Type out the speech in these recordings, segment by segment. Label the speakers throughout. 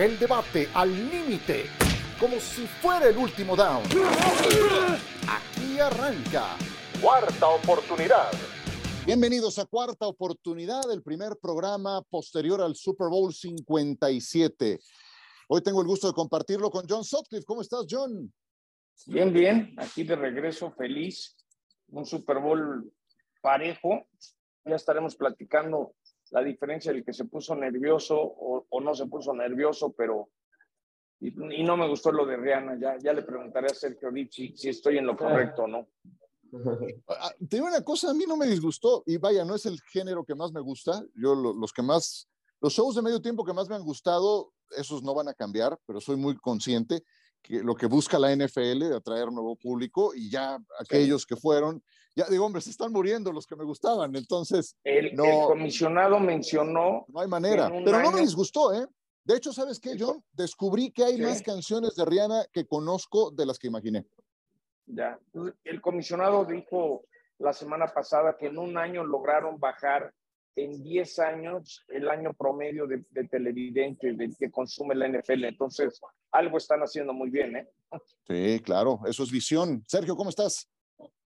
Speaker 1: El debate al límite, como si fuera el último down. Aquí arranca. Cuarta oportunidad. Bienvenidos a Cuarta Oportunidad, el primer programa posterior al Super Bowl 57. Hoy tengo el gusto de compartirlo con John Sutcliffe. ¿Cómo estás, John?
Speaker 2: Bien, bien. Aquí de regreso, feliz. Un Super Bowl parejo. Ya estaremos platicando la diferencia del que se puso nervioso o, no se puso nervioso, pero y, no me gustó lo de Rihanna. Ya, ya le preguntaré a Sergio Ricci si estoy en lo correcto o no.
Speaker 1: Ah, te digo una cosa, a mí no me disgustó y vaya, no es el género que más me gusta. Yo los que más, los shows de medio tiempo que más me han gustado, esos no van a cambiar, pero soy muy consciente que lo que busca la NFL de atraer nuevo público y ya aquellos que fueron, ya digo, hombre, se están muriendo los que me gustaban, entonces...
Speaker 2: El, no, comisionado mencionó...
Speaker 1: No hay manera, pero no me disgustó, ¿eh? De hecho, ¿sabes qué, John? Descubrí que hay más canciones de Rihanna que conozco de las que imaginé.
Speaker 2: Ya, el comisionado dijo la semana pasada que en un año lograron bajar en 10 años el año promedio de, de televidentes de, que consume la NFL. Entonces, algo están haciendo muy bien, ¿eh?
Speaker 1: Sí, claro, eso es visión. Sergio, ¿cómo estás?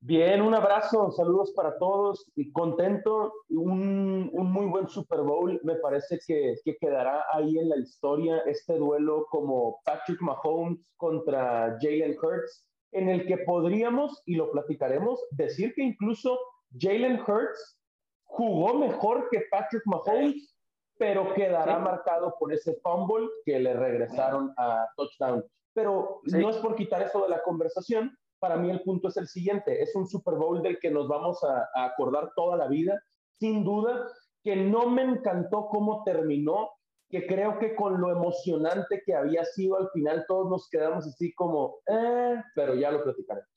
Speaker 3: Bien, un abrazo, saludos para todos y contento, un, un muy buen Super Bowl, me parece que, que, quedará ahí en la historia este duelo como Patrick Mahomes contra Jalen Hurts, en el que podríamos, y lo platicaremos, decir que incluso Jalen Hurts jugó mejor que Patrick Mahomes, pero quedará marcado por ese fumble que le regresaron a touchdown. Pero no es por quitar eso de la conversación. Para mí el punto es el siguiente. Es un Super Bowl del que nos vamos a, acordar toda la vida. Sin duda que no me encantó cómo terminó, que creo que con lo emocionante que había sido al final todos nos quedamos así como, eh, pero ya lo platicaremos.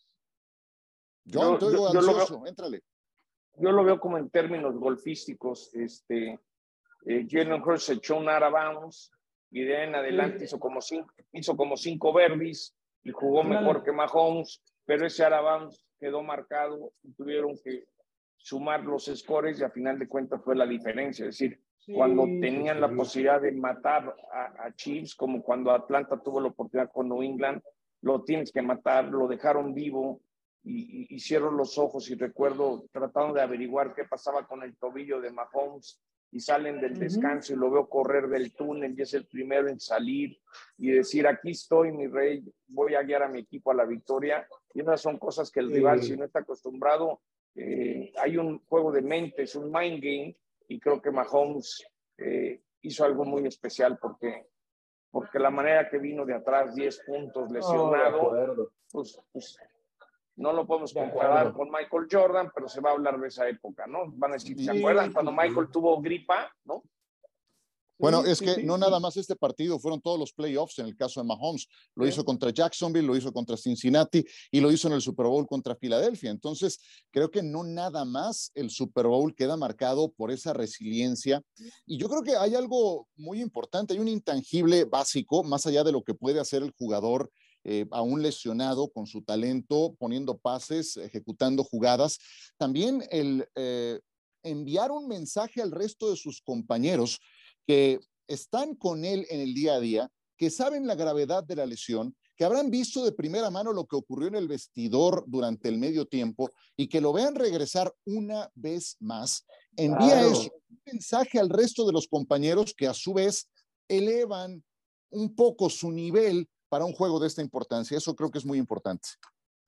Speaker 1: Yo, yo, yo, ansioso, éntrale
Speaker 2: yo lo veo como en términos golfísticos, este, eh, Jalen Hurts echó un out of bounds y de ahí en adelante hizo como cinco, hizo como cinco verbis y jugó mejor que Mahomes, pero ese bounds quedó marcado y tuvieron que sumar los scores y a final de cuentas fue la diferencia, es decir, cuando tenían la posibilidad de matar a, a Chiefs, como cuando Atlanta tuvo la oportunidad con New England, lo tienes que matar, lo dejaron vivo, y, cierro los ojos y recuerdo tratando de averiguar qué pasaba con el tobillo de Mahomes y salen del descanso y lo veo correr del túnel y es el primero en salir y decir, aquí estoy, mi rey, voy a guiar a mi equipo a la victoria. Y esas son cosas que el rival, si no está acostumbrado, eh, hay un juego de mentes, un mind game, y creo que Mahomes eh, hizo algo muy especial porque, porque la manera que vino de atrás, 10 puntos lesionado, pues, pues no lo podemos comparar con Michael Jordan, pero se va a hablar de esa época, ¿no? Van a decir, ¿se acuerdan cuando Michael tuvo gripa, no?
Speaker 1: Bueno, es que no nada más este partido, fueron todos los playoffs en el caso de Mahomes. Lo hizo contra Jacksonville, lo hizo contra Cincinnati y lo hizo en el Super Bowl contra Filadelfia. Entonces, creo que no nada más el Super Bowl queda marcado por esa resiliencia. Y yo creo que hay algo muy importante, hay un intangible básico, más allá de lo que puede hacer el jugador eh, aún lesionado con su talento, poniendo pases, ejecutando jugadas. También el eh, enviar un mensaje al resto de sus compañeros que están con él en el día a día, que saben la gravedad de la lesión, que habrán visto de primera mano lo que ocurrió en el vestidor durante el medio tiempo y que lo vean regresar una vez más, envía eso, un mensaje al resto de los compañeros que a su vez elevan un poco su nivel para un juego de esta importancia. Eso creo que es muy importante.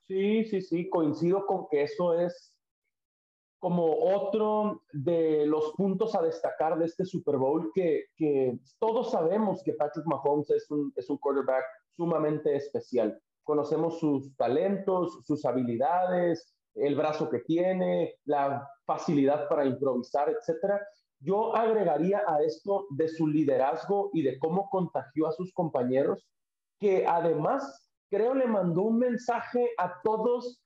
Speaker 3: Sí, sí, sí, coincido con que eso es como otro de los puntos a destacar de este Super Bowl, que, todos sabemos que Patrick Mahomes es un, es un quarterback sumamente especial. Conocemos sus talentos, sus habilidades, el brazo que tiene, la facilidad para improvisar, etcétera. Yo agregaría a esto de su liderazgo y de cómo contagió a sus compañeros que además creo le mandó un mensaje a todos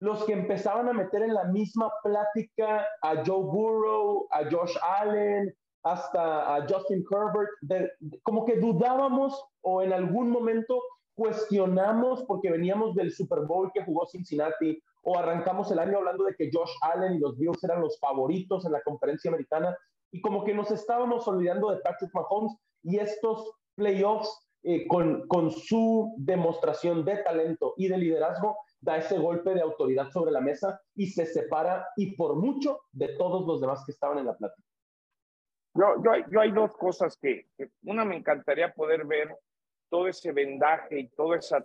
Speaker 3: los que empezaban a meter en la misma plática a Joe Burrow, a Josh Allen, hasta a Justin Herbert, como que dudábamos o en algún momento cuestionamos porque veníamos del Super Bowl que jugó Cincinnati o arrancamos el año hablando de que Josh Allen y los Bills eran los favoritos en la conferencia americana y como que nos estábamos olvidando de Patrick Mahomes y estos playoffs eh, con, con su demostración de talento y de liderazgo da ese golpe de autoridad sobre la mesa y se separa y por mucho de todos los demás que estaban en la plática.
Speaker 2: Yo, yo, yo hay dos cosas que, una me encantaría poder ver todo ese vendaje y todo ese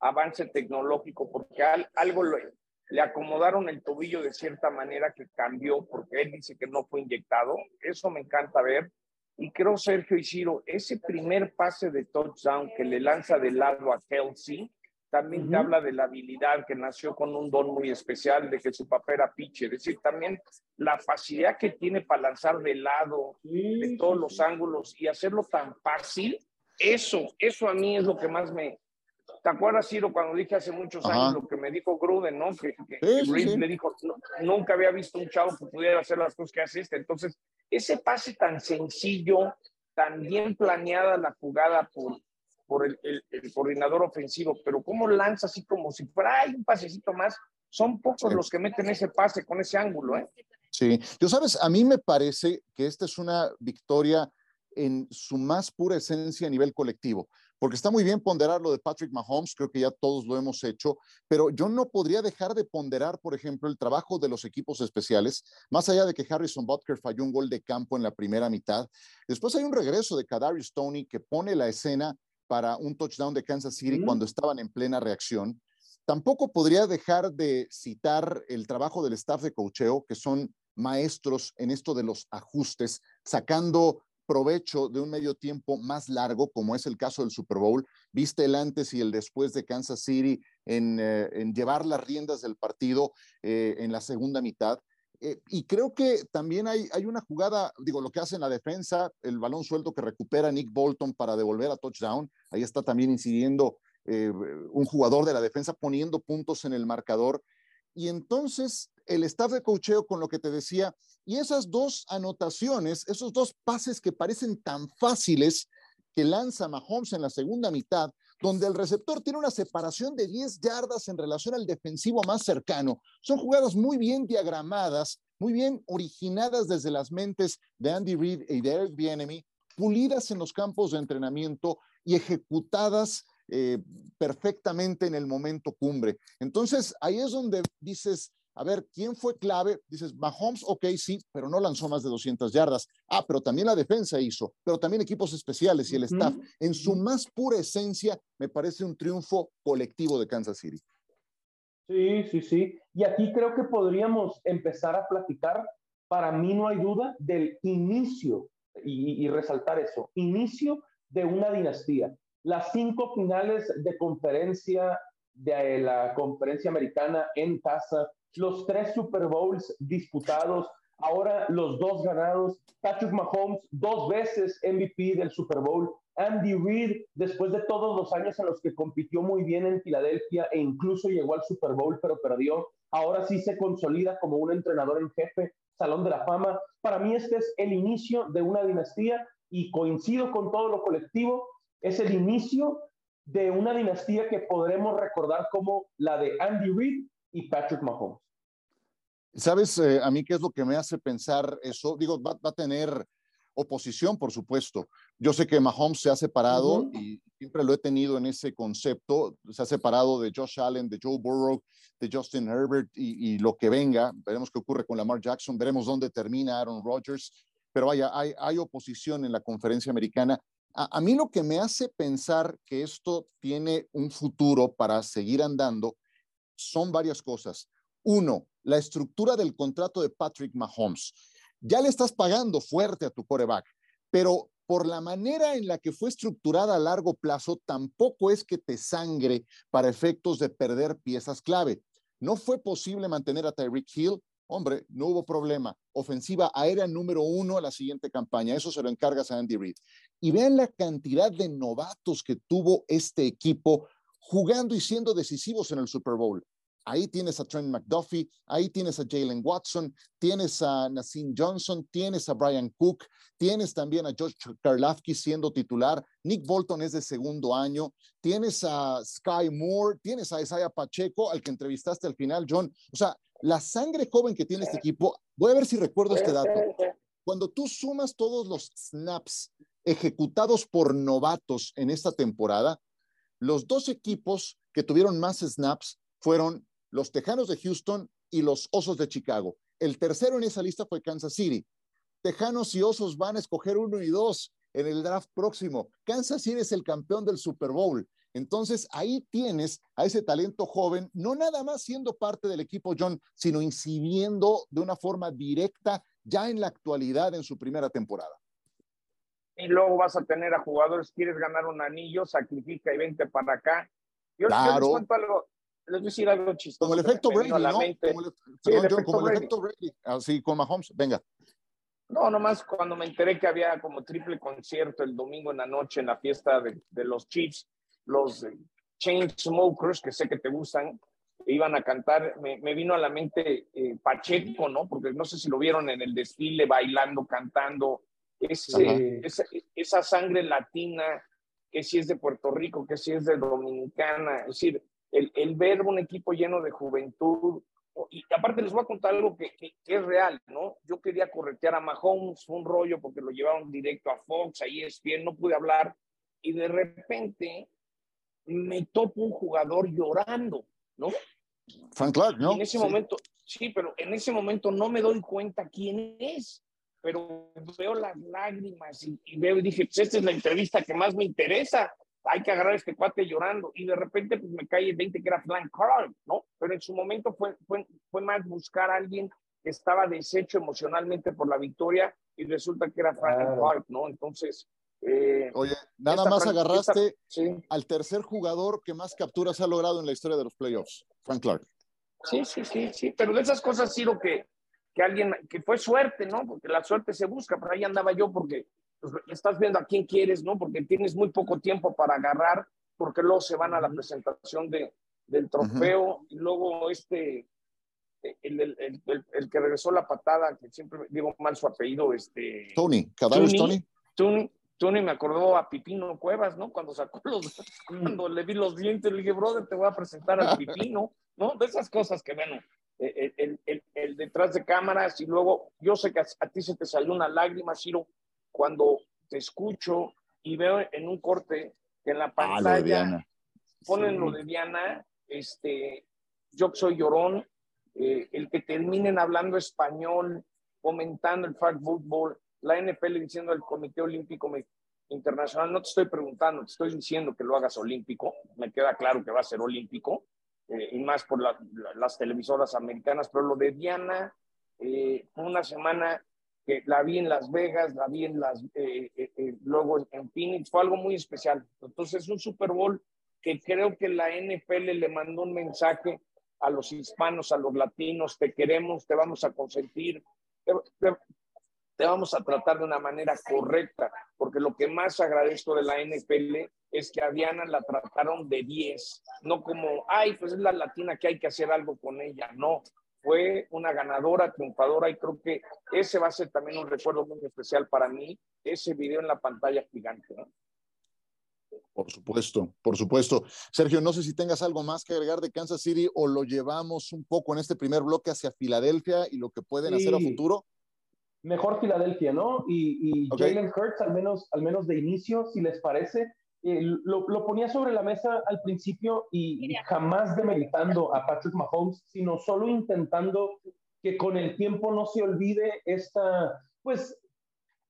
Speaker 2: avance tecnológico, porque algo le, le acomodaron el tobillo de cierta manera que cambió, porque él dice que no fue inyectado. Eso me encanta ver. Y creo, Sergio Isiro, ese primer pase de touchdown que le lanza de lado a Kelsey, también te habla de la habilidad que nació con un don muy especial, de que su papá era pitcher. Es decir, también la facilidad que tiene para lanzar de lado, de todos los ángulos y hacerlo tan fácil, eso, eso a mí es lo que más me... ¿Te acuerdas, Ciro, cuando dije hace muchos años lo que me dijo Gruden, ¿no? Que, que, le dijo, nunca había visto un chavo que pudiera hacer las cosas que hace este. Entonces, ese pase tan sencillo, tan bien planeada la jugada por, por el, coordinador ofensivo, pero cómo lanza así como si fuera un pasecito más, son pocos los que meten ese pase con ese ángulo, ¿eh?
Speaker 1: Sí, yo sabes, a mí me parece que esta es una victoria en su más pura esencia a nivel colectivo, porque está muy bien ponderar lo de Patrick Mahomes, creo que ya todos lo hemos hecho, pero yo no podría dejar de ponderar, por ejemplo, el trabajo de los equipos especiales, más allá de que Harrison Butker falló un gol de campo en la primera mitad. Después hay un regreso de Kadarius Tony que pone la escena para un touchdown de Kansas City cuando estaban en plena reacción. Tampoco podría dejar de citar el trabajo del staff de cocheo, que son maestros en esto de los ajustes, sacando provecho de un medio tiempo más largo, como es el caso del Super Bowl. Viste el antes y el después de Kansas City en, eh, llevar las riendas del partido eh, en la segunda mitad. Eh, y creo que también hay, hay una jugada, digo, lo que hace en la defensa, el balón suelto que recupera Nick Bolton para devolver a touchdown, ahí está también incidiendo un jugador de la defensa poniendo puntos en el marcador. Y entonces el staff de cocheo con lo que te decía, y esas dos anotaciones, esos dos pases que parecen tan fáciles que lanza Mahomes en la segunda mitad, donde el receptor tiene una separación de 10 yardas en relación al defensivo más cercano. Son jugadas muy bien diagramadas, muy bien originadas desde las mentes de Andy Reid y de Eric Bienemy, pulidas en los campos de entrenamiento y ejecutadas eh, perfectamente en el momento cumbre. Entonces, ahí es donde dices, a ver, ¿quién fue clave? Dices, Mahomes, ok, sí, pero no lanzó más de 200 yardas. Ah, pero también la defensa hizo, pero también equipos especiales y el staff. En su más pura esencia, me parece un triunfo colectivo de Kansas City.
Speaker 3: Sí, sí, sí. Y aquí creo que podríamos empezar a platicar, para mí no hay duda, del inicio, y, y resaltar eso, inicio de una dinastía. Las cinco finales de conferencia de la conferencia americana en casa, los tres Super Bowls disputados, ahora los dos ganados, Patrick Mahomes dos veces MVP del Super Bowl, Andy Reid después de todos los años en los que compitió muy bien en Filadelfia e incluso llegó al Super Bowl pero perdió, ahora sí se consolida como un entrenador en jefe, Salón de la Fama. Para mí este es el inicio de una dinastía y coincido con todo lo colectivo, es el inicio de una dinastía que podremos recordar como la de Andy Reid y Patrick Mahomes.
Speaker 1: ¿Sabes eh, a mí qué es lo que me hace pensar eso? Digo, va, a tener oposición, por supuesto. Yo sé que Mahomes se ha separado y siempre lo he tenido en ese concepto. Se ha separado de Josh Allen, de Joe Burrow, de Justin Herbert y, lo que venga. Veremos qué ocurre con Lamar Jackson, veremos dónde termina Aaron Rodgers. Pero vaya, hay, hay oposición en la conferencia americana. A mí lo que me hace pensar que esto tiene un futuro para seguir andando son varias cosas. Uno, la estructura del contrato de Patrick Mahomes. Ya le estás pagando fuerte a tu coreback, pero por la manera en la que fue estructurada a largo plazo, tampoco es que te sangre para efectos de perder piezas clave. No fue posible mantener a Tyreek Hill. Hombre, no hubo problema. Ofensiva aérea número uno a la siguiente campaña. Eso se lo encargas a Andy Reid. Y vean la cantidad de novatos que tuvo este equipo jugando y siendo decisivos en el Super Bowl. Ahí tienes a Trent McDuffie, ahí tienes a Jalen Watson, tienes a Nassim Johnson, tienes a Brian Cook, tienes también a Josh Karlafki siendo titular, Nick Bolton es de segundo año, tienes a Sky Moore, tienes a Isaiah Pacheco, al que entrevistaste al final, John. O sea, la sangre joven que tiene este equipo, voy a ver si recuerdo este dato. cuando tú sumas todos los snaps ejecutados por novatos en esta temporada, los dos equipos que tuvieron más snaps fueron los Tejanos de Houston y los Osos de Chicago. El tercero en esa lista fue Kansas City. Tejanos y Osos van a escoger uno y dos en el draft próximo. Kansas City es el campeón del Super Bowl. Entonces ahí tienes a ese talento joven, no nada más siendo parte del equipo John, sino incidiendo de una forma directa ya en la actualidad en su primera temporada.
Speaker 2: Y luego vas a tener a jugadores, quieres ganar un anillo, sacrifica y vente para acá.
Speaker 1: Yo, claro. les
Speaker 2: cuento algo, les voy a decir algo chistoso.
Speaker 1: Como el efecto Brady, ¿no? Como el, sí, el, efecto, como el efecto Brady. Así con Mahomes, venga.
Speaker 2: No, nomás cuando me enteré que había como triple concierto el domingo en la noche en la fiesta de, de los Chiefs, los Chain Smokers, que sé que te gustan, iban a cantar, me, vino a la mente eh, Pacheco, ¿no? Porque no sé si lo vieron en el desfile, bailando, cantando, ese, esa, esa, sangre latina, que si es de Puerto Rico, que si es de Dominicana, es decir, el, el ver un equipo lleno de juventud, y aparte les voy a contar algo que, que, es real, ¿no? Yo quería corretear a Mahomes, un rollo porque lo llevaron directo a Fox, ahí es bien, no pude hablar, y de repente me topo un jugador llorando, ¿no?
Speaker 1: Frank Clark, ¿no?
Speaker 2: en ese momento, sí, pero en ese momento no me doy cuenta quién es, pero veo las lágrimas y, veo y dije, pues esta es la entrevista que más me interesa, hay que agarrar a este cuate llorando y de repente pues me cae el 20 que era Frank Clark, ¿no? Pero en su momento fue, fue, fue más buscar a alguien que estaba deshecho emocionalmente por la victoria y resulta que era Frank Clark, ¿no? Entonces,
Speaker 1: eh, Oye, nada más agarraste al tercer jugador que más capturas ha logrado en la historia de los playoffs, Frank Clark.
Speaker 2: Sí, sí, sí, sí, pero de esas cosas, Ciro, que, que alguien, que fue suerte, ¿no? Porque la suerte se busca, pero ahí andaba yo porque pues, estás viendo a quién quieres, ¿no? Porque tienes muy poco tiempo para agarrar, porque luego se van a la presentación de, del trofeo y luego este, el, el, el, que regresó la patada, que siempre digo mal su apellido, este...
Speaker 1: Tony, Tony. Tony.
Speaker 2: Tony Tony me acordó a Pipino Cuevas, ¿no? Cuando sacó los, cuando le vi los dientes, le dije, brother, te voy a presentar al Pipino, ¿no? De esas cosas que, bueno, eh, eh, el, el, detrás de cámaras y luego, yo sé que a, ti se te salió una lágrima, Ciro, cuando te escucho y veo en un corte que en la ah, pantalla ponen lo de Diana, este, yo soy llorón, eh, el que terminen hablando español, comentando el fact football, la NFL diciendo al Comité Olímpico Internacional, no te estoy preguntando, te estoy diciendo que lo hagas olímpico, me queda claro que va a ser olímpico, eh, y más por las televisoras americanas, pero lo de Diana, eh, una semana que la vi en Las Vegas, la vi en las, eh, luego en Phoenix, fue algo muy especial. Entonces, es un Super Bowl que creo que la NFL le mandó un mensaje a los hispanos, a los latinos, te queremos, te vamos a consentir, vamos a tratar de una manera correcta, porque lo que más agradezco de la NFL es que a Diana la trataron de 10, no como, ay, pues es la latina que hay que hacer algo con ella, no, fue una ganadora, triunfadora y creo que ese va a ser también un recuerdo muy especial para mí, ese video en la pantalla gigante. ¿no?
Speaker 1: Por supuesto, por supuesto. Sergio, no sé si tengas algo más que agregar de Kansas City o lo llevamos un poco en este primer bloque hacia Filadelfia y lo que pueden hacer a futuro
Speaker 3: mejor Filadelfia, ¿no? Y, Jalen Hurts, al menos, al menos de inicio, si les parece, eh, lo, ponía sobre la mesa al principio y, jamás demeritando a Patrick Mahomes, sino solo intentando que con el tiempo no se olvide esta, pues,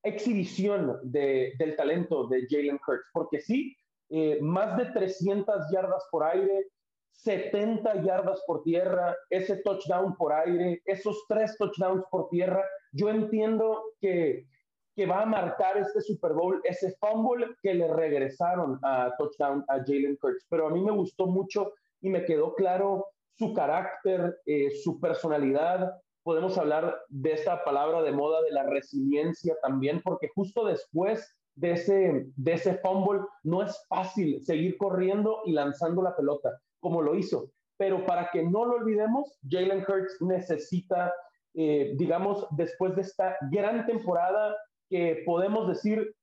Speaker 3: exhibición de, del talento de Jalen Hurts, porque sí, eh, más de 300 yardas por aire, 70 yardas por tierra, ese touchdown por aire, esos tres touchdowns por tierra, yo entiendo que, que va a marcar este Super Bowl, ese fumble que le regresaron a touchdown a Jalen Hurts, pero a mí me gustó mucho y me quedó claro su carácter, eh, su personalidad. Podemos hablar de esta palabra de moda de la resiliencia también, porque justo después de ese, de ese fumble no es fácil seguir corriendo y lanzando la pelota como lo hizo. Pero para que no lo olvidemos, Jalen Hurts necesita eh, digamos, después de esta gran temporada que podemos decir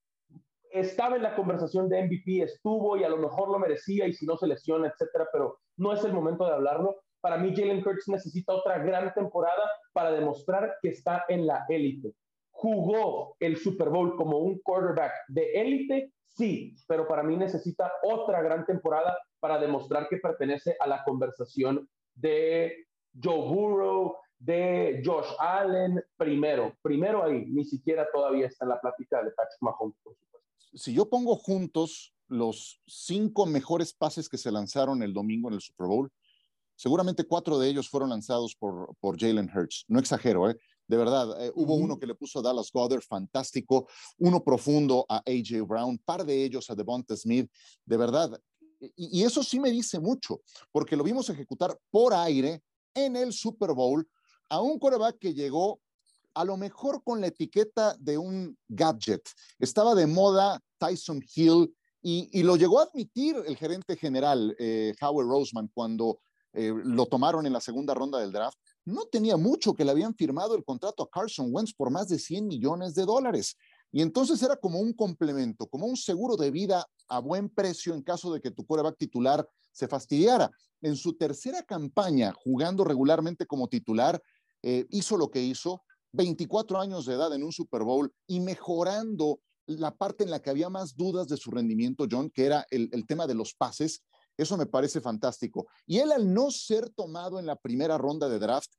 Speaker 3: estaba en la conversación de MVP, estuvo y a lo mejor lo merecía y si no se lesiona, etcétera, pero no es el momento de hablarlo. Para mí, Jalen Hurts necesita otra gran temporada para demostrar que está en la élite. jugó el Super Bowl como un quarterback de élite, sí, pero para mí necesita otra gran temporada para demostrar que pertenece a la conversación de Joe Burrow, de Josh Allen, primero, primero ahí, ni siquiera todavía está en la plática de Patrick Mahomes, por supuesto.
Speaker 1: Si yo pongo juntos los cinco mejores pases que se lanzaron el domingo en el Super Bowl, seguramente cuatro de ellos fueron lanzados por, por Jalen Hurts. No exagero, ¿eh? De verdad, eh, hubo uno que le puso a Dallas Goddard, fantástico, uno profundo a AJ Brown, par de ellos a Devonta Smith, de verdad. Y, y, eso sí me dice mucho, porque lo vimos ejecutar por aire en el Super Bowl a un coreback que llegó a lo mejor con la etiqueta de un gadget. Estaba de moda Tyson Hill y, y lo llegó a admitir el gerente general, eh, Howard Roseman, cuando eh, lo tomaron en la segunda ronda del draft no tenía mucho que le habían firmado el contrato a Carson Wentz por más de 100 millones de dólares. Y entonces era como un complemento, como un seguro de vida a buen precio en caso de que tu quarterback titular se fastidiara. En su tercera campaña, jugando regularmente como titular, eh, hizo lo que hizo, 24 años de edad en un Super Bowl y mejorando la parte en la que había más dudas de su rendimiento, John, que era el tema de los pases. Eso me parece fantástico. Y él al no ser tomado en la primera ronda de draft,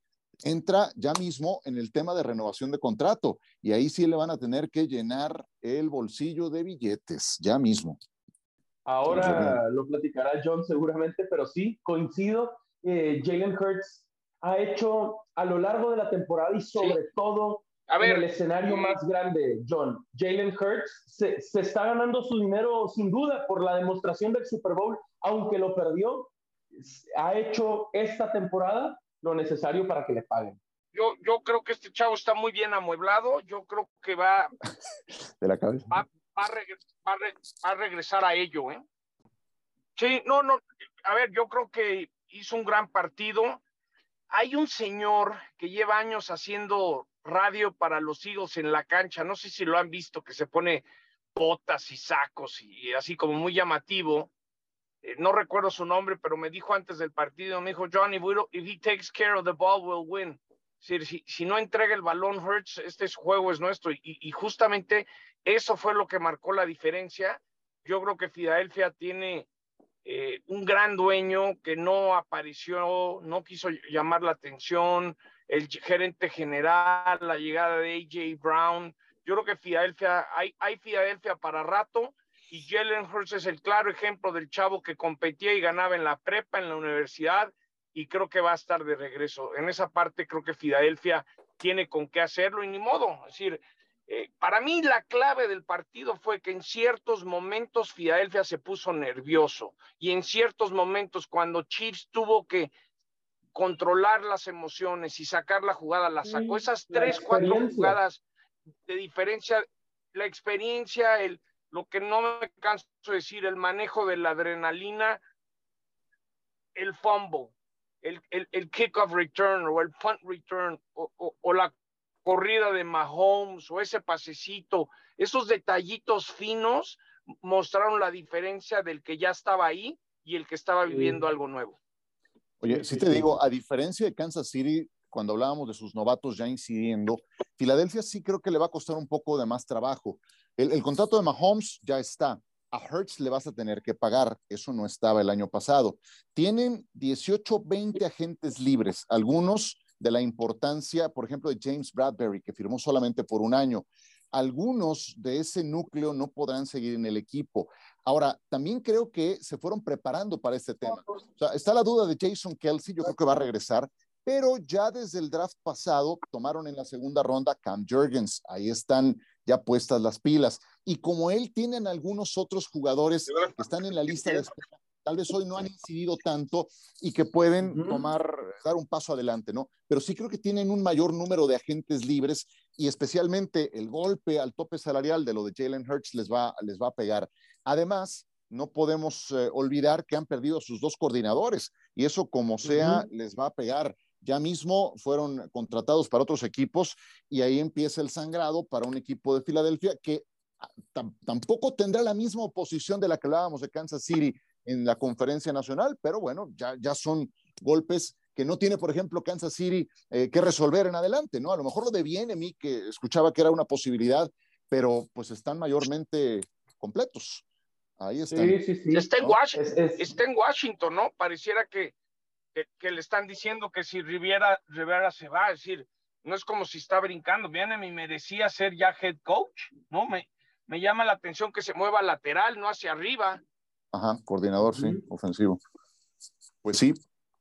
Speaker 1: entra ya mismo en el tema de renovación de contrato. Y ahí sí le van a tener que llenar el bolsillo de billetes, ya mismo.
Speaker 3: Ahora lo platicará John seguramente, pero sí, coincido. Eh, Jalen Hurts ha hecho a lo largo de la temporada y sobre todo en el escenario más grande, John, Jalen Hurts se, se, está ganando su dinero sin duda por la demostración del Super Bowl aunque lo perdió, ha hecho esta temporada lo necesario para que le paguen.
Speaker 4: Yo, yo creo que este chavo está muy bien amueblado. Yo creo que va,
Speaker 1: de la cabeza.
Speaker 4: Va, va, a, va, a, regresar a ello. ¿eh? Sí, no, no. A ver, yo creo que hizo un gran partido. Hay un señor que lleva años haciendo radio para los Eagles en la cancha. No sé si lo han visto, que se pone botas y sacos y así como muy llamativo no recuerdo su nombre, pero me dijo antes del partido, me dijo, Johnny, if he takes care of the ball, we'll win. Si, si, no entrega el balón, Hurts, este juego es nuestro. Y, y, justamente eso fue lo que marcó la diferencia. Yo creo que Filadelfia tiene eh, un gran dueño que no apareció, no quiso llamar la atención, el gerente general, la llegada de AJ Brown. Yo creo que Filadelfia, hay, hay Filadelfia para rato y Jalen Hurts es el claro ejemplo del chavo que competía y ganaba en la prepa, en la universidad, y creo que va a estar de regreso. En esa parte creo que Filadelfia tiene con qué hacerlo y ni modo. Es decir, eh, para mí la clave del partido fue que en ciertos momentos Filadelfia se puso nervioso y en ciertos momentos cuando Chiefs tuvo que controlar las emociones y sacar la jugada, la sacó. Esas tres, cuatro jugadas de diferencia, la experiencia, el, lo que no me canso de decir, el manejo de la adrenalina, el fumble, el, el, el kickoff return o el punt return o, o, o, la corrida de Mahomes o ese pasecito, esos detallitos finos mostraron la diferencia del que ya estaba ahí y el que estaba viviendo algo nuevo.
Speaker 1: Oye, si te digo, a diferencia de Kansas City, cuando hablábamos de sus novatos ya incidiendo, Filadelfia sí creo que le va a costar un poco de más trabajo. El, el, contrato de Mahomes ya está. A Hertz le vas a tener que pagar. Eso no estaba el año pasado. Tienen 18, 20 agentes libres, algunos de la importancia, por ejemplo, de James Bradbury, que firmó solamente por un año. Algunos de ese núcleo no podrán seguir en el equipo. Ahora, también creo que se fueron preparando para este tema. O sea, está la duda de Jason Kelsey, yo creo que va a regresar pero ya desde el draft pasado tomaron en la segunda ronda Cam Jurgens. Ahí están ya puestas las pilas. Y como él tienen algunos otros jugadores que están en la lista de espera, tal vez hoy no han incidido tanto y que pueden tomar, dar un paso adelante, ¿no? Pero sí creo que tienen un mayor número de agentes libres y especialmente el golpe al tope salarial de lo de Jalen Hurts les va, les va a pegar. Además, no podemos eh, olvidar que han perdido a sus dos coordinadores y eso como sea les va a pegar ya mismo fueron contratados para otros equipos y ahí empieza el sangrado para un equipo de Filadelfia que tampoco tendrá la misma oposición de la que hablábamos de Kansas City en la conferencia nacional, pero bueno, ya, ya son golpes que no tiene, por ejemplo, Kansas City eh, que resolver en adelante, ¿no? A lo mejor lo de bien mí que escuchaba que era una posibilidad, pero pues están mayormente completos. Ahí están.
Speaker 4: Sí, sí, sí. Está, en Washington, está en Washington, ¿no? Pareciera que, que, le están diciendo que si Riviera, Rivera se va, es decir, no es como si está brincando. Viene, me merecía ser ya head coach, ¿no? Me, me llama la atención que se mueva lateral, no hacia arriba.
Speaker 1: Ajá, coordinador, sí, ofensivo. Pues sí,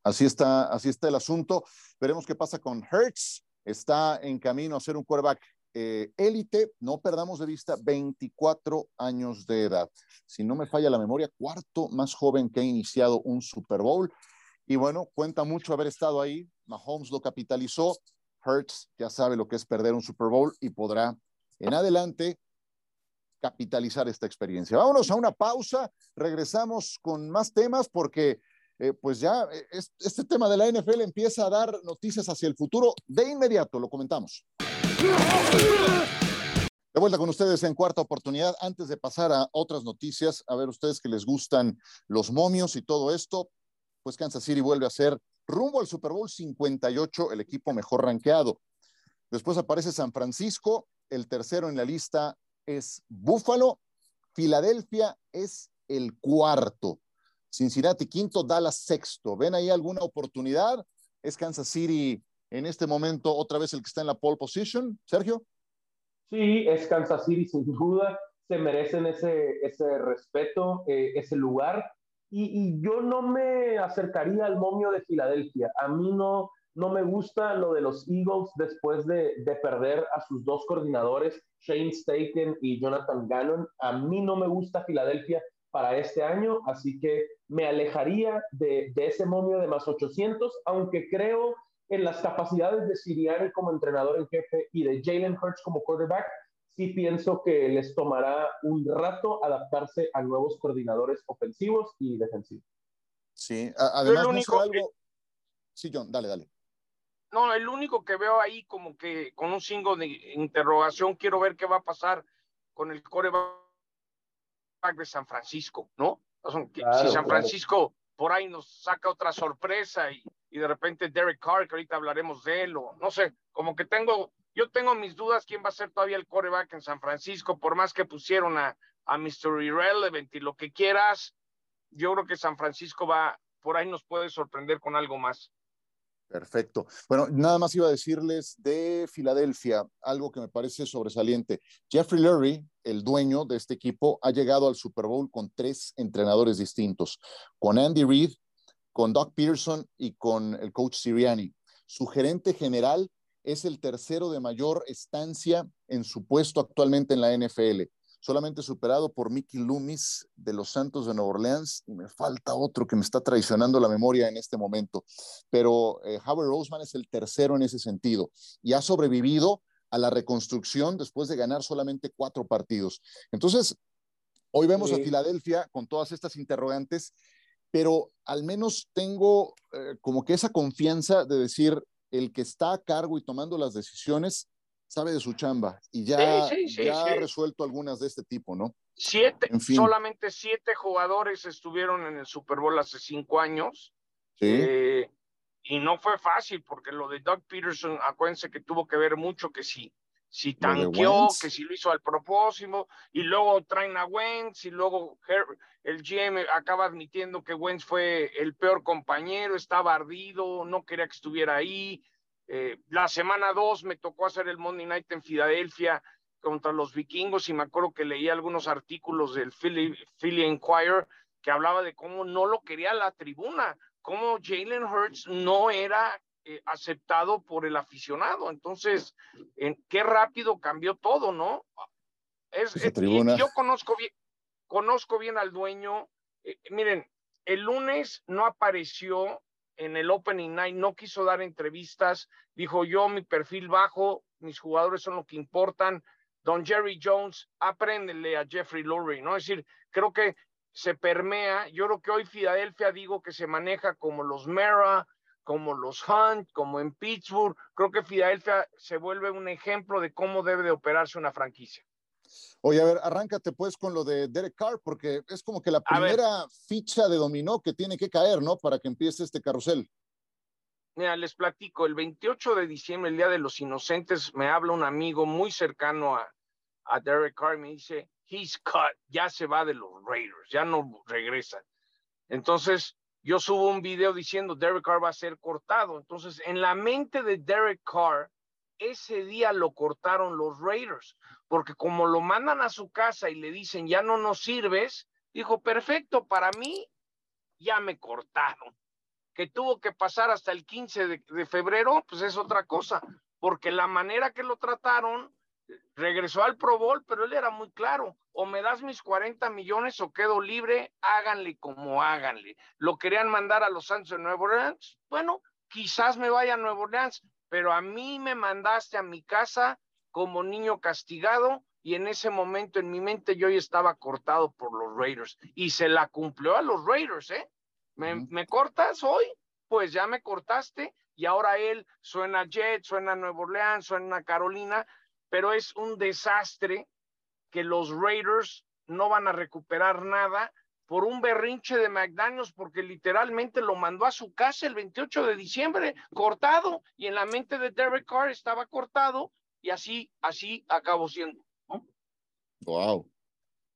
Speaker 1: así está, así está el asunto. Veremos qué pasa con Hertz. Está en camino a ser un quarterback eh, élite, no perdamos de vista, 24 años de edad. Si no me falla la memoria, cuarto más joven que ha iniciado un Super Bowl. Y bueno, cuenta mucho haber estado ahí. Mahomes lo capitalizó. Hertz ya sabe lo que es perder un Super Bowl y podrá en adelante capitalizar esta experiencia. Vámonos a una pausa, regresamos con más temas porque eh, pues ya eh, este tema de la NFL empieza a dar noticias hacia el futuro de inmediato, lo comentamos. De vuelta con ustedes en cuarta oportunidad. Antes de pasar a otras noticias, a ver ustedes que les gustan los momios y todo esto, pues Kansas City vuelve a ser rumbo al Super Bowl 58, el equipo mejor rankeado. Después aparece San Francisco, el tercero en la lista es Buffalo, Filadelfia es el cuarto, Cincinnati quinto, Dallas sexto. ¿Ven ahí alguna oportunidad? ¿Es Kansas City en este momento otra vez el que está en la pole position, Sergio?
Speaker 3: Sí, es Kansas City sin duda, se merecen ese, ese respeto, eh, ese lugar. Y, yo no me acercaría al momio de Filadelfia. A mí no, no me gusta lo de los Eagles después de, de perder a sus dos coordinadores, Shane Staken y Jonathan Gannon. A mí no me gusta Filadelfia para este año, así que me alejaría de, de ese momio de más 800, aunque creo en las capacidades de Siriani como entrenador en jefe y de Jalen Hurts como quarterback, sí pienso que les tomará un rato adaptarse a nuevos coordinadores ofensivos y defensivos.
Speaker 1: Sí, además único, algo... Sí, John, dale, dale.
Speaker 4: No, el único que veo ahí como que con un signo de interrogación, quiero ver qué va a pasar con el coreback de San Francisco, ¿no? si San Francisco por ahí nos saca otra sorpresa y, y de repente Derek Carr, que ahorita hablaremos de él, o no sé, como que tengo, yo tengo mis dudas quién va a ser todavía el coreback en San Francisco, por más que pusieron a, a Mr. Irrelevant y lo que quieras, yo creo que San Francisco va, por ahí nos puede sorprender con algo más.
Speaker 1: Perfecto. Bueno, nada más iba a decirles de Filadelfia, algo que me parece sobresaliente. Jeffrey Lurie, el dueño de este equipo, ha llegado al Super Bowl con tres entrenadores distintos, con Andy Reid, con Doc Pearson y con el coach Siriani. Su gerente general es el tercero de mayor estancia en su puesto actualmente en la NFL solamente superado por Mickey Loomis de los Santos de Nueva Orleans, y me falta otro que me está traicionando la memoria en este momento, pero eh, Howard Roseman es el tercero en ese sentido y ha sobrevivido a la reconstrucción después de ganar solamente cuatro partidos. Entonces, hoy vemos a Filadelfia con todas estas interrogantes, pero al menos tengo eh, como que esa confianza de decir, el que está a cargo y tomando las decisiones sabe de su chamba y ya, ha resuelto algunas de este tipo, ¿no?
Speaker 4: Siete, solamente siete jugadores estuvieron en el Super Bowl hace cinco años. Eh, y no fue fácil porque lo de Doug Peterson, acuérdense que tuvo que ver mucho que sí, si tanqueó, que si lo hizo al propósito, y luego traen a Wentz, y luego el GM acaba admitiendo que Wentz fue el peor compañero, estaba ardido, no quería que estuviera ahí, eh, la semana 2 me tocó hacer el Monday Night en Filadelfia contra los vikingos y me acuerdo que leí algunos artículos del Philly, Philly Inquirer que hablaba de cómo no lo quería la tribuna, cómo Jalen Hurts no era eh, aceptado por el aficionado. Entonces, en, qué rápido cambió todo, ¿no? Es, yo conozco bien, conozco bien al dueño. Eh, miren, el lunes no apareció en el Opening Night no quiso dar entrevistas, dijo yo, mi perfil bajo, mis jugadores son lo que importan. Don Jerry Jones, apréndele a Jeffrey Lurie, ¿no? Es decir, creo que se permea, yo creo que hoy Filadelfia digo que se maneja como los Mera, como los Hunt, como en Pittsburgh, creo que Filadelfia se vuelve un ejemplo de cómo debe de operarse una franquicia.
Speaker 1: Oye, a ver, arráncate pues con lo de Derek Carr, porque es como que la primera ficha de dominó que tiene que caer, ¿no? Para que empiece este carrusel.
Speaker 4: Mira, les platico, el 28 de diciembre, el Día de los Inocentes, me habla un amigo muy cercano a, a Derek Carr y me dice, he's cut, ya se va de los Raiders, ya no regresa. Entonces, yo subo un video diciendo Derek Carr va a ser cortado. Entonces, en la mente de Derek Carr, ese día lo cortaron los Raiders, porque como lo mandan a su casa y le dicen, ya no nos sirves, dijo, perfecto, para mí ya me cortaron. Que tuvo que pasar hasta el 15 de, de febrero, pues es otra cosa, porque la manera que lo trataron, regresó al Pro Bowl, pero él era muy claro, o me das mis 40 millones o quedo libre, háganle como háganle. Lo querían mandar a los Santos de Nueva Orleans, bueno, quizás me vaya a Nueva Orleans, pero a mí me mandaste a mi casa como niño castigado y en ese momento en mi mente yo ya estaba cortado por los Raiders y se la cumplió a los Raiders, ¿eh? ¿Me, ¿me cortas hoy? Pues ya me cortaste y ahora él suena Jet, suena Nueva Orleans, suena Carolina, pero es un desastre que los Raiders no van a recuperar nada por un berrinche de McDaniels porque literalmente lo mandó a su casa el 28 de diciembre cortado y en la mente de Derek Carr estaba cortado y así, así acabó siendo.
Speaker 1: Wow.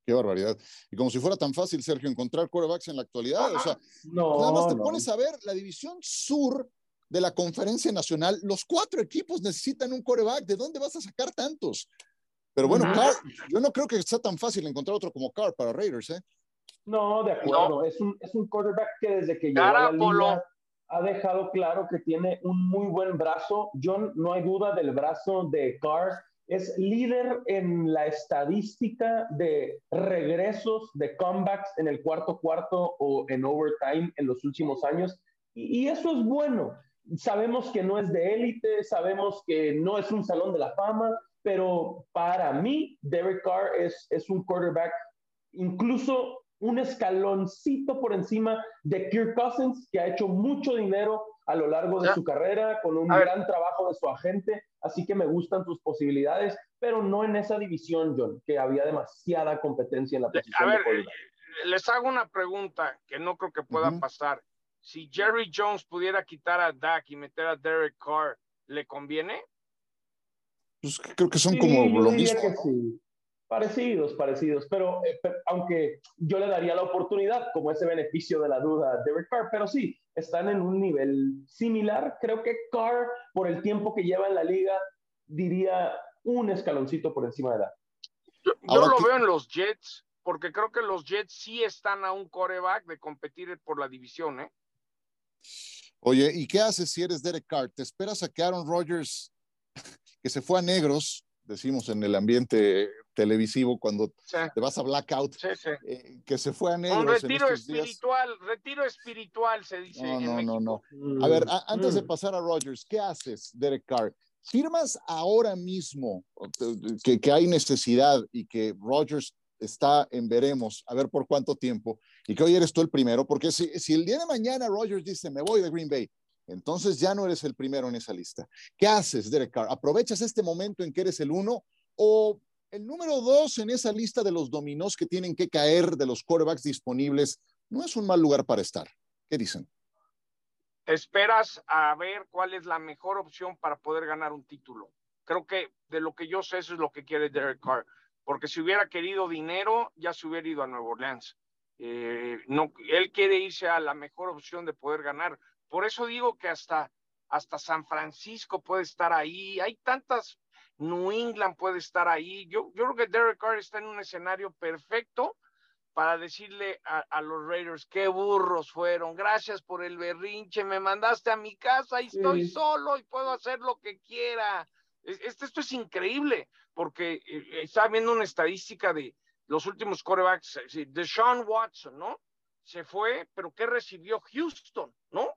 Speaker 1: Qué barbaridad. Y como si fuera tan fácil, Sergio, encontrar quarterbacks en la actualidad. O sea, no, nada más te pones a ver la división sur de la conferencia nacional. Los cuatro equipos necesitan un quarterback. ¿De dónde vas a sacar tantos? Pero bueno, Carr, yo no creo que sea tan fácil encontrar otro como Carr para Raiders, ¿eh?
Speaker 3: No, de acuerdo. Es, un, es un quarterback que desde que llegó a la liga ha dejado claro que tiene un muy buen brazo. Yo no hay duda del brazo de Carr. Es líder en la estadística de regresos, de comebacks en el cuarto cuarto o en overtime en los últimos años. Y, y eso es bueno. Sabemos que no es de élite, sabemos que no es un salón de la fama, pero para mí, Derek Carr es, es un quarterback incluso un escaloncito por encima de Kirk Cousins, que ha hecho mucho dinero a lo largo de su carrera, con un gran trabajo de su agente, así que me gustan sus posibilidades, pero no en esa división, John, que había demasiada competencia en la posición.
Speaker 4: A ver, eh, les hago una pregunta que no creo que pueda pasar. Si Jerry Jones pudiera quitar a Dak y meter a Derek Carr, ¿le conviene?
Speaker 1: Pues creo que son como lo mismo.
Speaker 3: Parecidos, parecidos, pero, eh, aunque yo le daría la oportunidad como ese beneficio de la duda a Derek Carr, pero sí, están en un nivel similar. Creo que Carr, por el tiempo que lleva en la liga, diría un escaloncito por encima de edad.
Speaker 4: Yo, lo veo en los Jets, porque creo que los Jets sí están a un coreback de competir por la división, ¿eh?
Speaker 1: Oye, ¿y qué haces si eres Derek Carr? ¿Te esperas a que Aaron Rodgers, que se fue a negros, decimos en el ambiente televisivo cuando te vas a blackout, eh, que se fue a negros. Un
Speaker 4: retiro espiritual, retiro espiritual se dice.
Speaker 1: No, no, no, no. A ver, antes de mm. pasar a Rogers, ¿qué haces, Derek Carr? ¿Firmas ahora mismo que, que hay necesidad y que Rogers está en veremos, a ver por cuánto tiempo, y que hoy eres tú el primero, porque si, si el día de mañana Rogers dice, me voy de Green Bay, entonces ya no eres el primero en esa lista. ¿Qué haces, Derek Carr? ¿Aprovechas este momento en que eres el uno o el número dos en esa lista de los dominós que tienen que caer de los quarterbacks disponibles no es un mal lugar para estar. ¿Qué dicen?
Speaker 4: Esperas a ver cuál es la mejor opción para poder ganar un título. Creo que de lo que yo sé, eso es lo que quiere Derek Carr. Porque si hubiera querido dinero, ya se hubiera ido a Nueva Orleans. Eh, no, él quiere irse a la mejor opción de poder ganar. Por eso digo que hasta, hasta San Francisco puede estar ahí. Hay tantas New England puede estar ahí. Yo, yo creo que Derek Carr está en un escenario perfecto para decirle a, los Raiders qué burros fueron. Gracias por el berrinche, me mandaste a mi casa y estoy solo y puedo hacer lo que quiera. Esto, esto es increíble porque eh, eh, está viendo una estadística de los últimos corebacks de Sean Watson, ¿no? Se fue, pero ¿qué recibió Houston, no?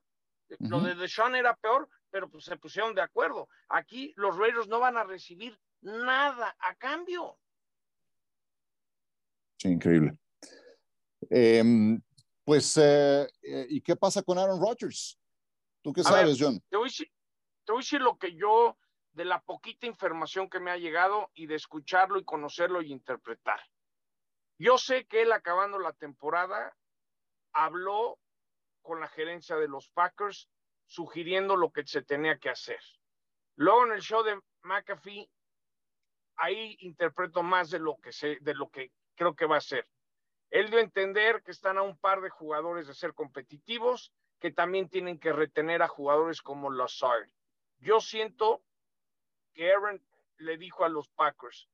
Speaker 4: Lo de Deshaun era peor, pero pues se pusieron de acuerdo. Aquí los Raiders no van a recibir nada a cambio.
Speaker 1: Sí, increíble. Em, pues, eh, eh, ¿y qué pasa con Aaron Rodgers? ¿Tú qué sabes, John?
Speaker 4: Te voy, te voy a decir lo que yo, de la poquita información que me ha llegado y de escucharlo y conocerlo y interpretar. Yo sé que él acabando la temporada habló con la gerencia de los Packers sugiriendo lo que se tenía que hacer. Luego en el show de McAfee, ahí interpreto más de lo que sé, de lo que creo que va a ser. Él dio a entender que están a un par de jugadores de ser competitivos, que también tienen que retener a jugadores como Lazard. Yo siento que Aaron le dijo a los Packers,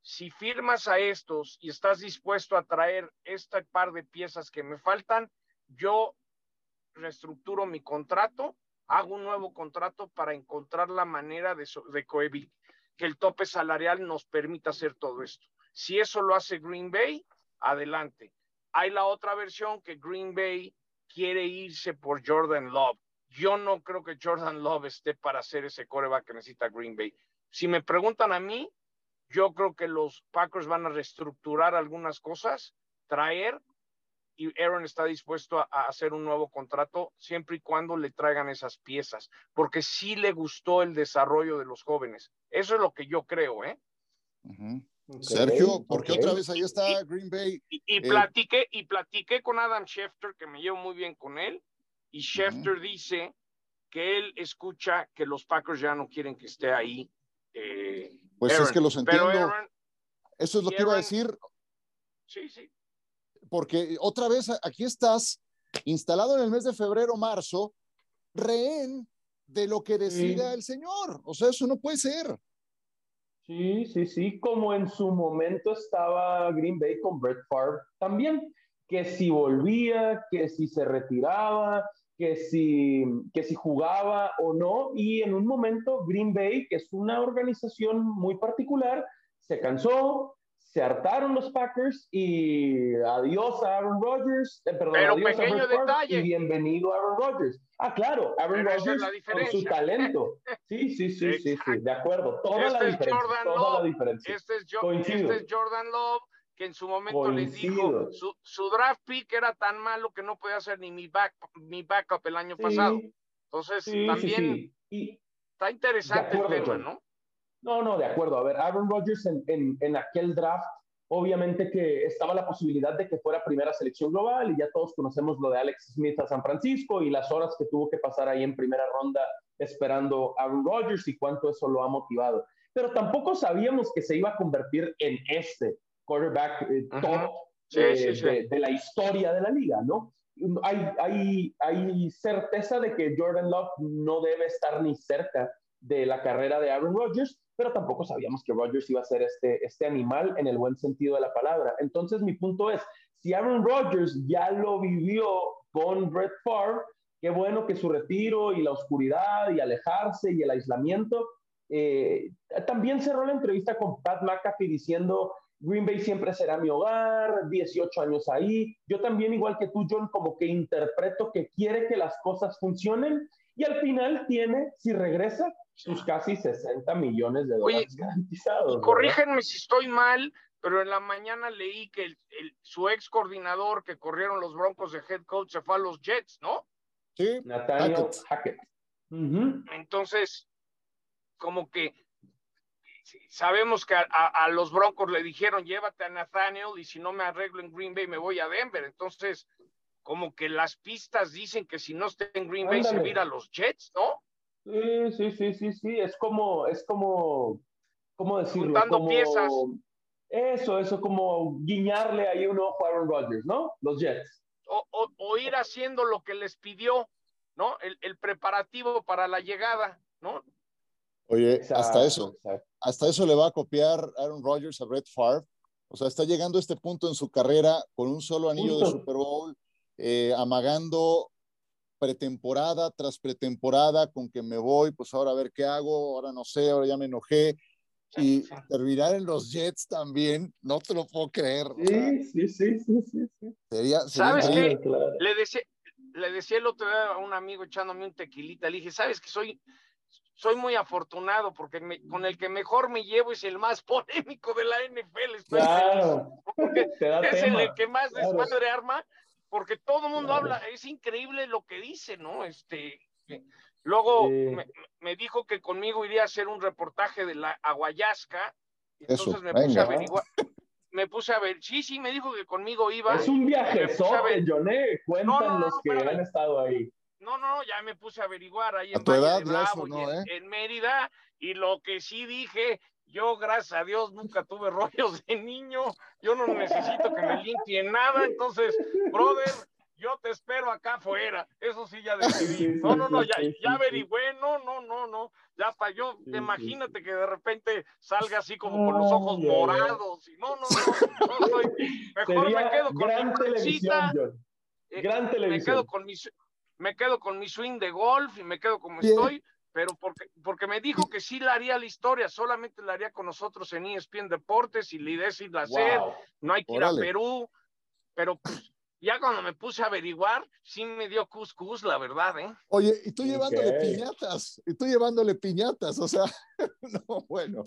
Speaker 4: si firmas a estos y estás dispuesto a traer este par de piezas que me faltan, yo reestructuro mi contrato, hago un nuevo contrato para encontrar la manera de, de que el tope salarial nos permita hacer todo esto. Si eso lo hace Green Bay, adelante. Hay la otra versión que Green Bay quiere irse por Jordan Love. Yo no creo que Jordan Love esté para hacer ese coreback que necesita Green Bay. Si me preguntan a mí, yo creo que los Packers van a reestructurar algunas cosas, traer, y Aaron está dispuesto a, hacer un nuevo contrato siempre y cuando le traigan esas piezas, porque sí le gustó el desarrollo de los jóvenes. Eso es lo que yo creo, ¿eh?
Speaker 1: Sergio, porque otra vez ahí está Green Bay.
Speaker 4: Y, y, platiqué, y platiqué con Adam Schefter, que me llevo muy bien con él, y Schefter dice que él escucha que los Packers ya no quieren que esté ahí. Eh,
Speaker 1: pues es que los entiendo. Eso es lo que iba a decir.
Speaker 4: Sí, sí.
Speaker 1: Porque otra vez aquí estás instalado en el mes de febrero, marzo, rehén de lo que decida el señor. O sea, eso no puede ser.
Speaker 3: Sí, sí, sí, como en su momento estaba Green Bay con Brett Favre también, que si volvía, que si se retiraba, que si, que si jugaba o no, y en un momento Green Bay, que es una organización muy particular, se cansó, se hartaron los Packers y adiós a Aaron Rodgers, eh, perdón,
Speaker 4: Pero
Speaker 3: adiós
Speaker 4: pequeño
Speaker 3: a
Speaker 4: detalle.
Speaker 3: y bienvenido a Aaron Rodgers. Ah, claro, Aaron
Speaker 4: Pero es
Speaker 3: Rodgers
Speaker 4: la
Speaker 3: con su talento. Sí, sí, sí, sí, sí, de acuerdo. Toda
Speaker 4: Este
Speaker 3: la
Speaker 4: es
Speaker 3: diferencia. Toda la diferencia.
Speaker 4: Este es, Jo-
Speaker 3: Coincido.
Speaker 4: este es Jordan Love, que en su momento les dijo,
Speaker 3: Coincido.
Speaker 4: su, su draft pick era tan malo que no podía hacer ni mi, back, mi backup el año
Speaker 3: Sí,
Speaker 4: pasado. Entonces,
Speaker 3: sí,
Speaker 4: también
Speaker 3: sí. Y,
Speaker 4: está interesante
Speaker 3: acuerdo,
Speaker 4: el tema. ¿no?
Speaker 3: No, no, de acuerdo. A ver, Aaron Rodgers en, en, en aquel draft, obviamente que estaba la posibilidad de que fuera primera selección global y ya todos conocemos lo de Alex Smith a San Francisco y las horas que tuvo que pasar ahí en primera ronda esperando a Aaron Rodgers y cuánto eso lo ha motivado. Pero tampoco sabíamos que se iba a convertir en este quarterback eh, top
Speaker 4: Sí,
Speaker 3: eh,
Speaker 4: sí, sí.
Speaker 3: De, de la historia de la liga, ¿no? Hay, hay, hay certeza de que Jordan Love no debe estar ni cerca de la carrera de Aaron Rodgers, pero tampoco sabíamos que Rodgers iba a ser este, este animal en el buen sentido de la palabra. Entonces, mi punto es, si Aaron Rodgers ya lo vivió con Brett Favre, qué bueno que su retiro y la oscuridad y alejarse y el aislamiento. eh, también cerró la entrevista con Pat McAfee diciendo, Green Bay siempre será mi hogar, 18 años ahí. Yo también, igual que tú, John, como que interpreto que quiere que las cosas funcionen y al final tiene, si regresa, sus casi 60 millones de
Speaker 4: Oye,
Speaker 3: dólares garantizados.
Speaker 4: Y
Speaker 3: ¿verdad?
Speaker 4: corrígenme si estoy mal, pero en la mañana leí que el- el- su ex coordinador que corrieron los Broncos de head coach se fue a los Jets, ¿no?
Speaker 1: Sí,
Speaker 3: Nathaniel
Speaker 1: Hackett.
Speaker 4: Entonces, como que sí, sabemos que a, a- a los Broncos le dijeron, llévate a Nathaniel y si no me arreglo en Green Bay me voy a Denver. Entonces, como que las pistas dicen que si no está en Green Bay se vira a los Jets, ¿no?
Speaker 3: Sí, sí, sí, sí, sí. Es como, es como, ¿cómo decirlo?
Speaker 4: Juntando
Speaker 3: como,
Speaker 4: piezas.
Speaker 3: Eso, eso como guiñarle ahí un ojo a Aaron Rodgers, ¿no? Los Jets.
Speaker 4: O, o- o ir haciendo lo que les pidió, ¿no? El, el preparativo para la llegada, ¿no?
Speaker 1: Oye,
Speaker 3: Exacto,
Speaker 1: hasta eso,
Speaker 3: exacto.
Speaker 1: hasta eso le va a copiar Aaron Rodgers a Brett Favre. O sea, está llegando a este punto en su carrera con un solo anillo de
Speaker 3: Justo.
Speaker 1: Super Bowl, eh, amagando pretemporada tras pretemporada con que me voy, pues ahora a ver qué hago, ahora no sé, ahora ya me enojé. Y terminar en los Jets también, no te lo puedo creer. o sea,
Speaker 3: Sí, sí, sí, sí, sí, sí.
Speaker 1: sería, sería
Speaker 4: ¿Sabes qué?
Speaker 3: Claro.
Speaker 4: Le decía, le decía el otro día a un amigo echándome un tequilita, le dije, ¿sabes que soy, soy muy afortunado porque me- con el que mejor me llevo es el más polémico de la NFL? Estoy
Speaker 3: Claro. Da
Speaker 4: es
Speaker 3: tema.
Speaker 4: el que más
Speaker 3: Claro.
Speaker 4: desmadre arma, porque todo el mundo
Speaker 3: Claro.
Speaker 4: habla, es increíble lo que dice, ¿no? Este, luego
Speaker 3: Sí.
Speaker 4: me, me dijo que conmigo iría a hacer un reportaje de la Aguayasca,
Speaker 1: Eso,
Speaker 4: entonces me puse a averiguar, me puse a ver, sí, sí, me dijo que conmigo iba.
Speaker 3: Es un
Speaker 4: ver-
Speaker 3: Joné. Cuentan
Speaker 4: No, no, no,
Speaker 3: los que han estado ahí.
Speaker 4: No, no, ya me puse a averiguar ahí en,
Speaker 1: tu edad, no,
Speaker 4: ¿eh? en, Mérida, y lo que sí dije, yo gracias a Dios nunca tuve rollos de niño, yo no necesito que me limpien nada, entonces, brother, yo te espero acá afuera. Eso sí ya decidí. No, no, no, ya, ya averigüé, no, no, no, no. Ya para yo, imagínate que de repente salga así como con los ojos morados. Y no, no, no, no mejor me quedo con
Speaker 3: gran mi televisión, eh, Gran televisión.
Speaker 4: Me quedo con mi, me quedo con mi swing de golf y me quedo como estoy, pero porque, porque me dijo que sí la haría la historia, solamente la haría con nosotros en ESPN Deportes y la idea es ir a hacer, no hay que ir a Perú, pero pues ya cuando me puse a averiguar, sí me dio cuscús, la verdad, ¿eh?
Speaker 1: Oye, y tú llevándole piñatas, y tú llevándole piñatas, o sea, no, bueno.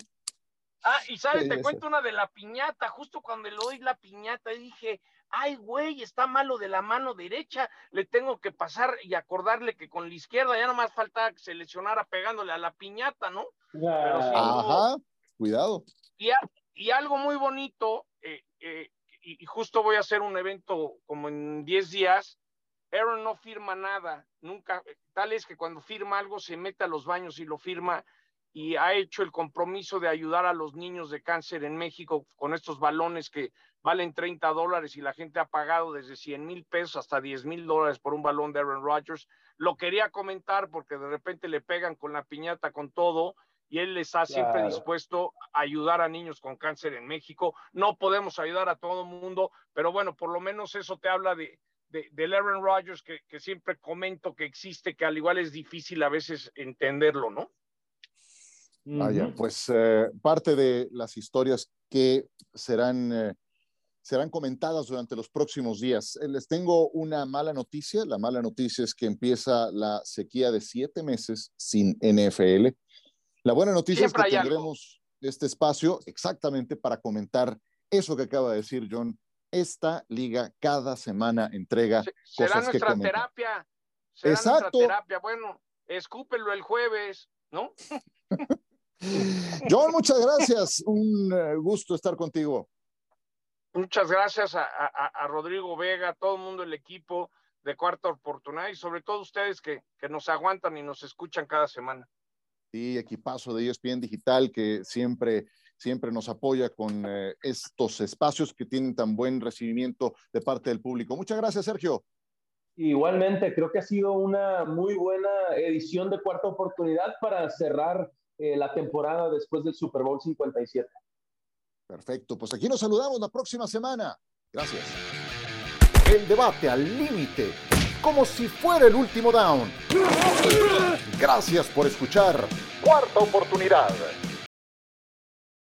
Speaker 4: Ah, y sabes, te cuento una de la piñata, justo cuando le doy la piñata dije, ay, güey, está malo de la mano derecha, le tengo que pasar y acordarle que con la izquierda ya no más falta que se lesionara pegándole a la piñata, ¿no?
Speaker 1: Ajá, cuidado.
Speaker 4: Y, y, algo muy bonito, eh, eh, y, justo voy a hacer un evento como en 10 días, Aaron no firma nada, nunca, tal es que cuando firma algo se mete a los baños y lo firma y ha hecho el compromiso de ayudar a los niños de cáncer en México con estos balones que valen 30 dólares y la gente ha pagado desde 100 mil pesos hasta 10 mil dólares por un balón de Aaron Rodgers. Lo quería comentar porque de repente le pegan con la piñata, con todo, y él está siempre dispuesto a ayudar a niños con cáncer en México. No podemos ayudar a todo el mundo, pero bueno, por lo menos eso te habla de, de, Aaron Rodgers que, que, siempre comento que existe, que al igual es difícil a veces entenderlo, ¿no?
Speaker 1: Vaya, pues eh, parte de las historias que serán, eh, serán comentadas durante los próximos días. Eh, les tengo una mala noticia. La mala noticia es que empieza la sequía de siete meses sin NFL. La buena noticia es que tendremos este espacio exactamente para comentar eso que acaba de decir John. Esta liga cada semana entrega
Speaker 4: será
Speaker 1: cosas
Speaker 4: nuestra terapia. Será Exacto. nuestra terapia. Bueno, escúpelo el jueves, ¿no?
Speaker 1: John, muchas gracias. Un eh, gusto estar contigo.
Speaker 4: Muchas gracias a, a, Rodrigo Vega, a todo el mundo, el equipo de Cuarta Oportunidad y sobre todo ustedes que, que nos aguantan y nos escuchan cada semana.
Speaker 1: Sí, equipazo de ESPN Digital que siempre, siempre nos apoya con eh, estos espacios que tienen tan buen recibimiento de parte del público. Muchas gracias, Sergio.
Speaker 3: Igualmente, creo que ha sido una muy buena edición de cuarta oportunidad para cerrar eh, la temporada después del Super Bowl 57.
Speaker 1: Perfecto, pues aquí nos saludamos la próxima semana. Gracias. El debate al límite como si fuera el último down. Gracias por escuchar. Cuarta oportunidad.